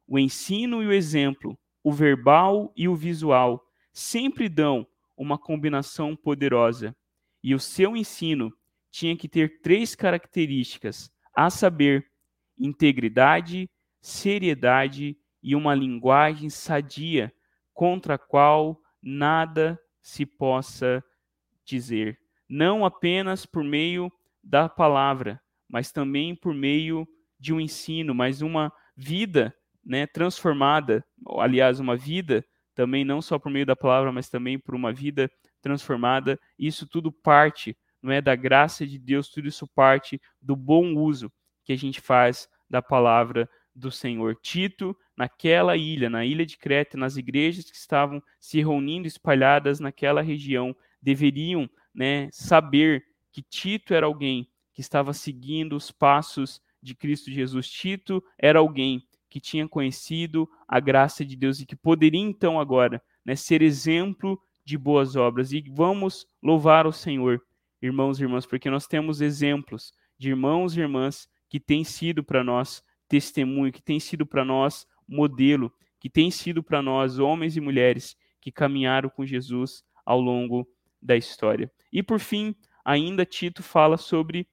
O ensino e o exemplo o verbal e o visual sempre dão uma combinação poderosa. E o seu ensino tinha que ter três características, a saber, integridade, seriedade e uma linguagem sadia, contra a qual nada se possa dizer. Não apenas por meio da palavra, mas também por meio de um ensino, mas uma vida né, transformada, aliás, uma vida também não só por meio da palavra, mas também por uma vida transformada. Isso tudo parte, não é da graça de Deus, tudo isso parte do bom uso que a gente faz da palavra do Senhor. Tito, naquela ilha, na ilha de Creta, nas igrejas que estavam se reunindo espalhadas naquela região, deveriam, né, saber que Tito era alguém que estava seguindo os passos de Cristo Jesus. Tito era alguém que tinha conhecido a graça de Deus e que poderia então agora né, ser exemplo de boas obras. E vamos louvar o Senhor, irmãos e irmãs, porque nós temos exemplos de irmãos e irmãs que têm sido para nós testemunho, que têm sido para nós modelo, que têm sido para nós homens e mulheres que caminharam com Jesus ao longo da história. E por fim, ainda Tito fala sobre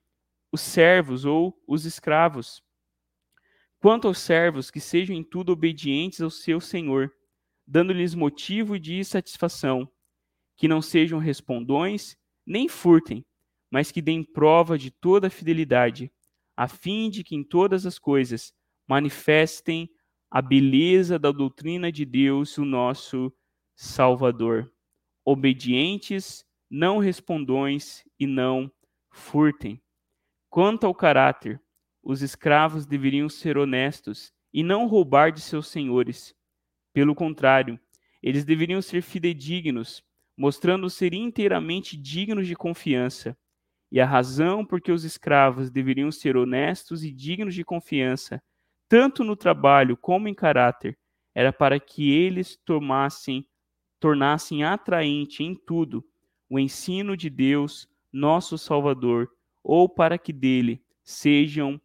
os servos ou os escravos. Quanto aos servos, que sejam em tudo obedientes ao seu senhor, dando-lhes motivo de satisfação, que não sejam respondões, nem furtem, mas que deem prova de toda a fidelidade, a fim de que em todas as coisas manifestem a beleza da doutrina de Deus, o nosso Salvador. Obedientes, não respondões e não furtem. Quanto ao caráter, os escravos deveriam ser honestos e não roubar de seus senhores. Pelo contrário, eles deveriam ser fidedignos, mostrando ser inteiramente dignos de confiança. E a razão por que os escravos deveriam ser honestos e dignos de confiança, tanto no trabalho como em caráter, era para que eles tomassem, tornassem atraente em tudo o ensino de Deus, nosso Salvador, ou para que dele sejam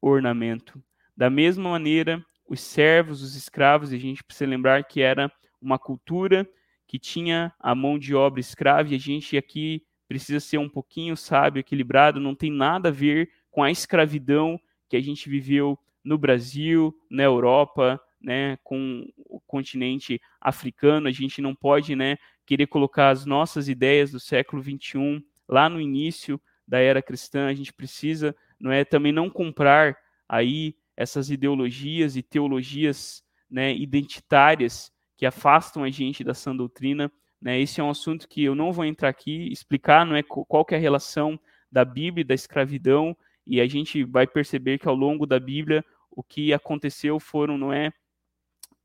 ornamento. Da mesma maneira, os servos, os escravos, e a gente precisa lembrar que era uma cultura que tinha a mão de obra escrava, e a gente aqui precisa ser um pouquinho sábio, equilibrado, não tem nada a ver com a escravidão que a gente viveu no Brasil, na Europa, né, com o continente africano. A gente não pode, né, querer colocar as nossas ideias do século 21 lá no início da era cristã. A gente precisa não é também não comprar aí essas ideologias e teologias né, identitárias que afastam a gente da sã doutrina. Né? Esse é um assunto que eu não vou entrar aqui explicar, não é qual é a relação da Bíblia da escravidão, e a gente vai perceber que ao longo da Bíblia o que aconteceu foram, não é,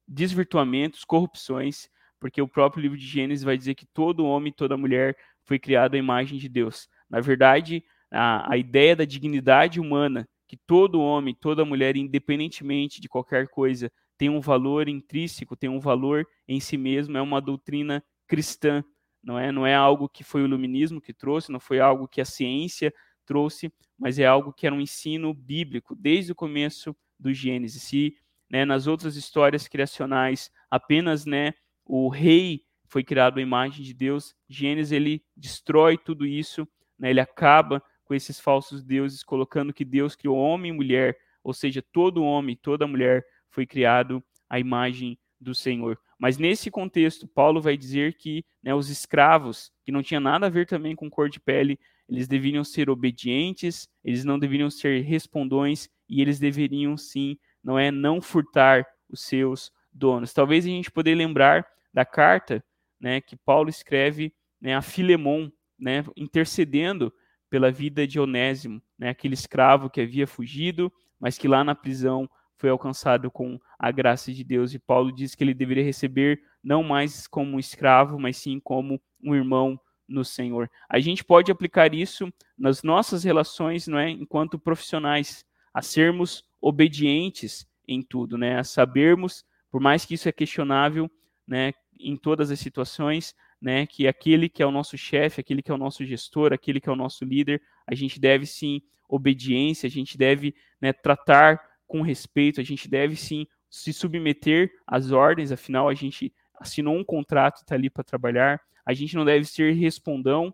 desvirtuamentos, corrupções, porque o próprio livro de Gênesis vai dizer que todo homem, toda mulher foi criado à imagem de Deus. Na verdade, a, a ideia da dignidade humana, que todo homem, toda mulher, independentemente de qualquer coisa, tem um valor intrínseco, tem um valor em si mesmo, é uma doutrina cristã, não é? Não é algo que foi o iluminismo que trouxe, não foi algo que a ciência trouxe, mas é algo que era um ensino bíblico desde o começo do Gênesis. Se né, nas outras histórias criacionais apenas né, o rei foi criado à imagem de Deus, Gênesis ele destrói tudo isso, né, ele acaba com esses falsos deuses, colocando que Deus criou homem e mulher, ou seja, todo homem, toda mulher foi criado à imagem do Senhor. Mas nesse contexto, Paulo vai dizer que né, os escravos, que não tinha nada a ver também com cor de pele, eles deveriam ser obedientes, eles não deveriam ser respondões e eles deveriam sim, não é, não furtar os seus donos. Talvez a gente poder lembrar da carta, né, que Paulo escreve né, a Filemon, né, intercedendo pela vida de Onésimo, né, aquele escravo que havia fugido, mas que lá na prisão foi alcançado com a graça de Deus. E Paulo diz que ele deveria receber não mais como escravo, mas sim como um irmão no Senhor. A gente pode aplicar isso nas nossas relações, não é, enquanto profissionais, a sermos obedientes em tudo, né, a sabermos, por mais que isso é questionável, né, em todas as situações, né, que aquele que é o nosso chefe, aquele que é o nosso gestor, aquele que é o nosso líder, a gente deve sim obediência, a gente deve né, tratar com respeito, a gente deve sim se submeter às ordens, afinal a gente assinou um contrato e está ali para trabalhar, a gente não deve ser respondão,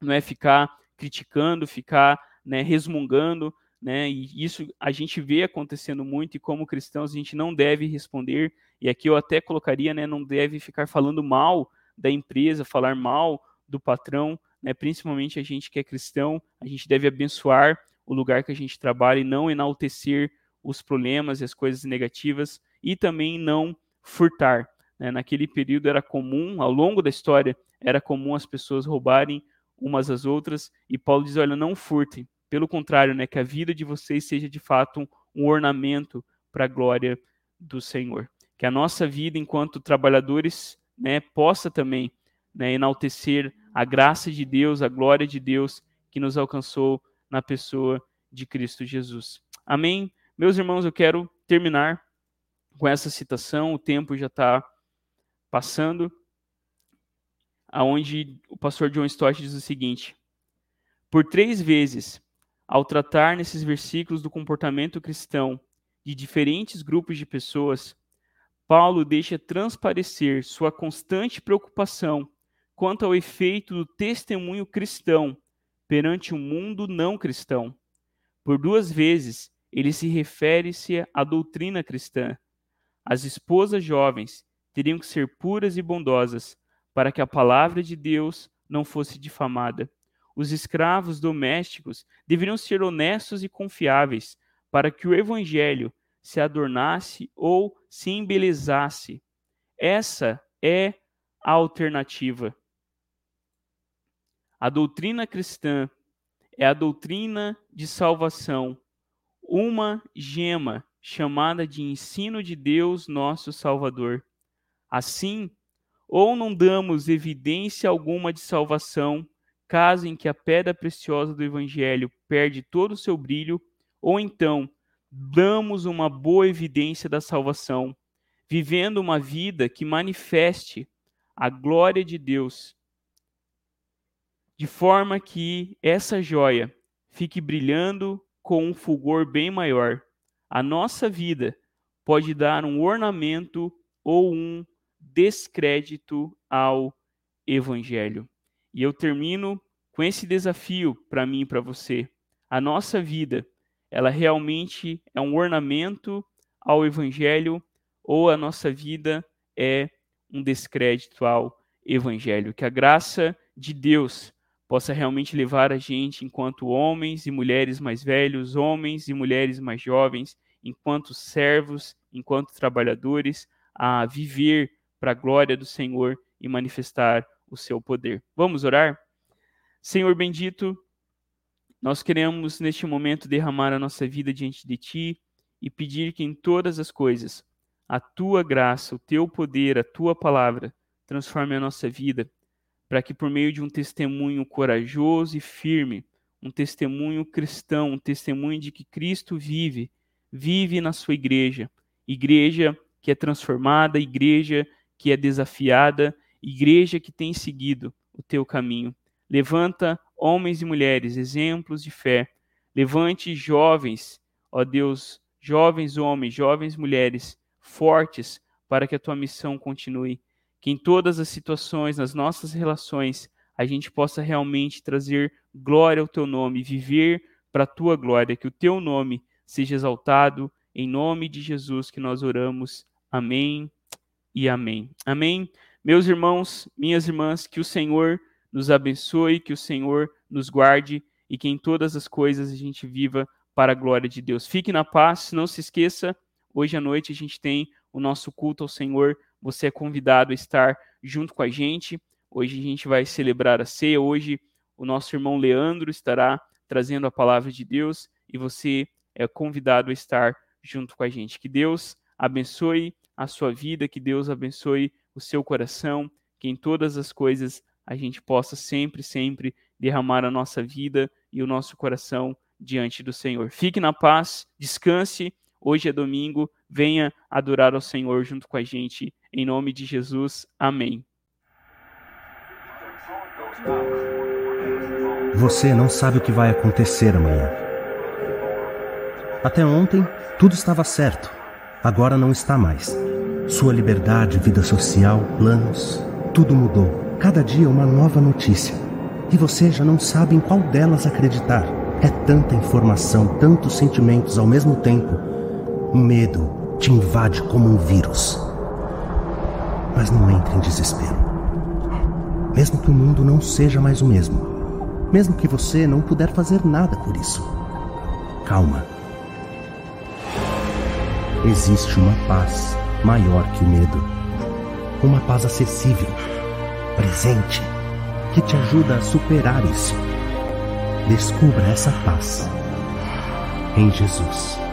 não é ficar criticando, ficar né, resmungando, né, e isso a gente vê acontecendo muito, e como cristãos a gente não deve responder, e aqui eu até colocaria, né, não deve ficar falando mal da empresa, falar mal do patrão, né? principalmente a gente que é cristão, a gente deve abençoar o lugar que a gente trabalha e não enaltecer os problemas e as coisas negativas e também não furtar. Né? Naquele período era comum, ao longo da história, era comum as pessoas roubarem umas às outras e Paulo diz: olha, não furtem. Pelo contrário, né, que a vida de vocês seja de fato um, ornamento para a glória do Senhor. Que a nossa vida enquanto trabalhadores né, possa também né, enaltecer a graça de Deus, a glória de Deus que nos alcançou na pessoa de Cristo Jesus. Amém? Meus irmãos, eu quero terminar com essa citação, o tempo já está passando, aonde o pastor John Stott diz o seguinte: Por três vezes, ao tratar nesses versículos do comportamento cristão de diferentes grupos de pessoas, Paulo deixa transparecer sua constante preocupação quanto ao efeito do testemunho cristão perante o um mundo não cristão. Por duas vezes, ele se refere-se à doutrina cristã. As esposas jovens teriam que ser puras e bondosas, para que a palavra de Deus não fosse difamada. Os escravos domésticos deveriam ser honestos e confiáveis, para que o evangelho se adornasse ou se embelezasse. Essa é a alternativa. A doutrina cristã é a doutrina de salvação, uma gema chamada de ensino de Deus nosso Salvador. Assim, ou não damos evidência alguma de salvação, caso em que a pedra preciosa do Evangelho perde todo o seu brilho, ou então damos uma boa evidência da salvação, vivendo uma vida que manifeste a glória de Deus, de forma que essa joia fique brilhando com um fulgor bem maior. A nossa vida pode dar um ornamento ou um descrédito ao evangelho. E eu termino com esse desafio para mim e para você. A nossa vida, ela realmente é um ornamento ao evangelho ou a nossa vida é um descrédito ao evangelho. Que a graça de Deus possa realmente levar a gente, enquanto homens e mulheres mais velhos, homens e mulheres mais jovens, enquanto servos, enquanto trabalhadores, a viver para a glória do Senhor e manifestar o seu poder. Vamos orar? Senhor bendito, nós queremos neste momento derramar a nossa vida diante de Ti e pedir que em todas as coisas a Tua graça, o Teu poder, a Tua palavra transforme a nossa vida para que por meio de um testemunho corajoso e firme, um testemunho cristão, um testemunho de que Cristo vive, vive na sua igreja, igreja que é transformada, igreja que é desafiada, igreja que tem seguido o teu caminho. Levanta homens e mulheres, exemplos de fé. Levante jovens, ó Deus, jovens homens, jovens mulheres, fortes, para que a tua missão continue que em todas as situações, nas nossas relações, a gente possa realmente trazer glória ao teu nome, viver para a tua glória, que o teu nome seja exaltado, em nome de Jesus que nós oramos. Amém e amém. Amém. Meus irmãos, minhas irmãs, que o Senhor nos abençoe, que o Senhor nos guarde e que em todas as coisas a gente viva para a glória de Deus. Fique na paz, não se esqueça, hoje à noite a gente tem o nosso culto ao Senhor você é convidado a estar junto com a gente. Hoje a gente vai celebrar a ceia. Hoje o nosso irmão Leandro estará trazendo a palavra de Deus e você é convidado a estar junto com a gente. Que Deus abençoe a sua vida, que Deus abençoe o seu coração, que em todas as coisas a gente possa sempre, sempre derramar a nossa vida e o nosso coração diante do Senhor. Fique na paz, descanse. Hoje é domingo, venha adorar ao Senhor junto com a gente em nome de Jesus, amém. Você não sabe o que vai acontecer amanhã. Até ontem, tudo estava certo. Agora não está mais. Sua liberdade, vida social, planos, tudo mudou. Cada dia uma nova notícia. E você já não sabe em qual delas acreditar. É tanta informação, tantos sentimentos ao mesmo tempo. O medo te invade como um vírus. Mas não entre em desespero. Mesmo que o mundo não seja mais o mesmo. Mesmo que você não puder fazer nada por isso. Calma. Existe uma paz maior que o medo. Uma paz acessível, presente, que te ajuda a superar isso. Descubra essa paz em Jesus.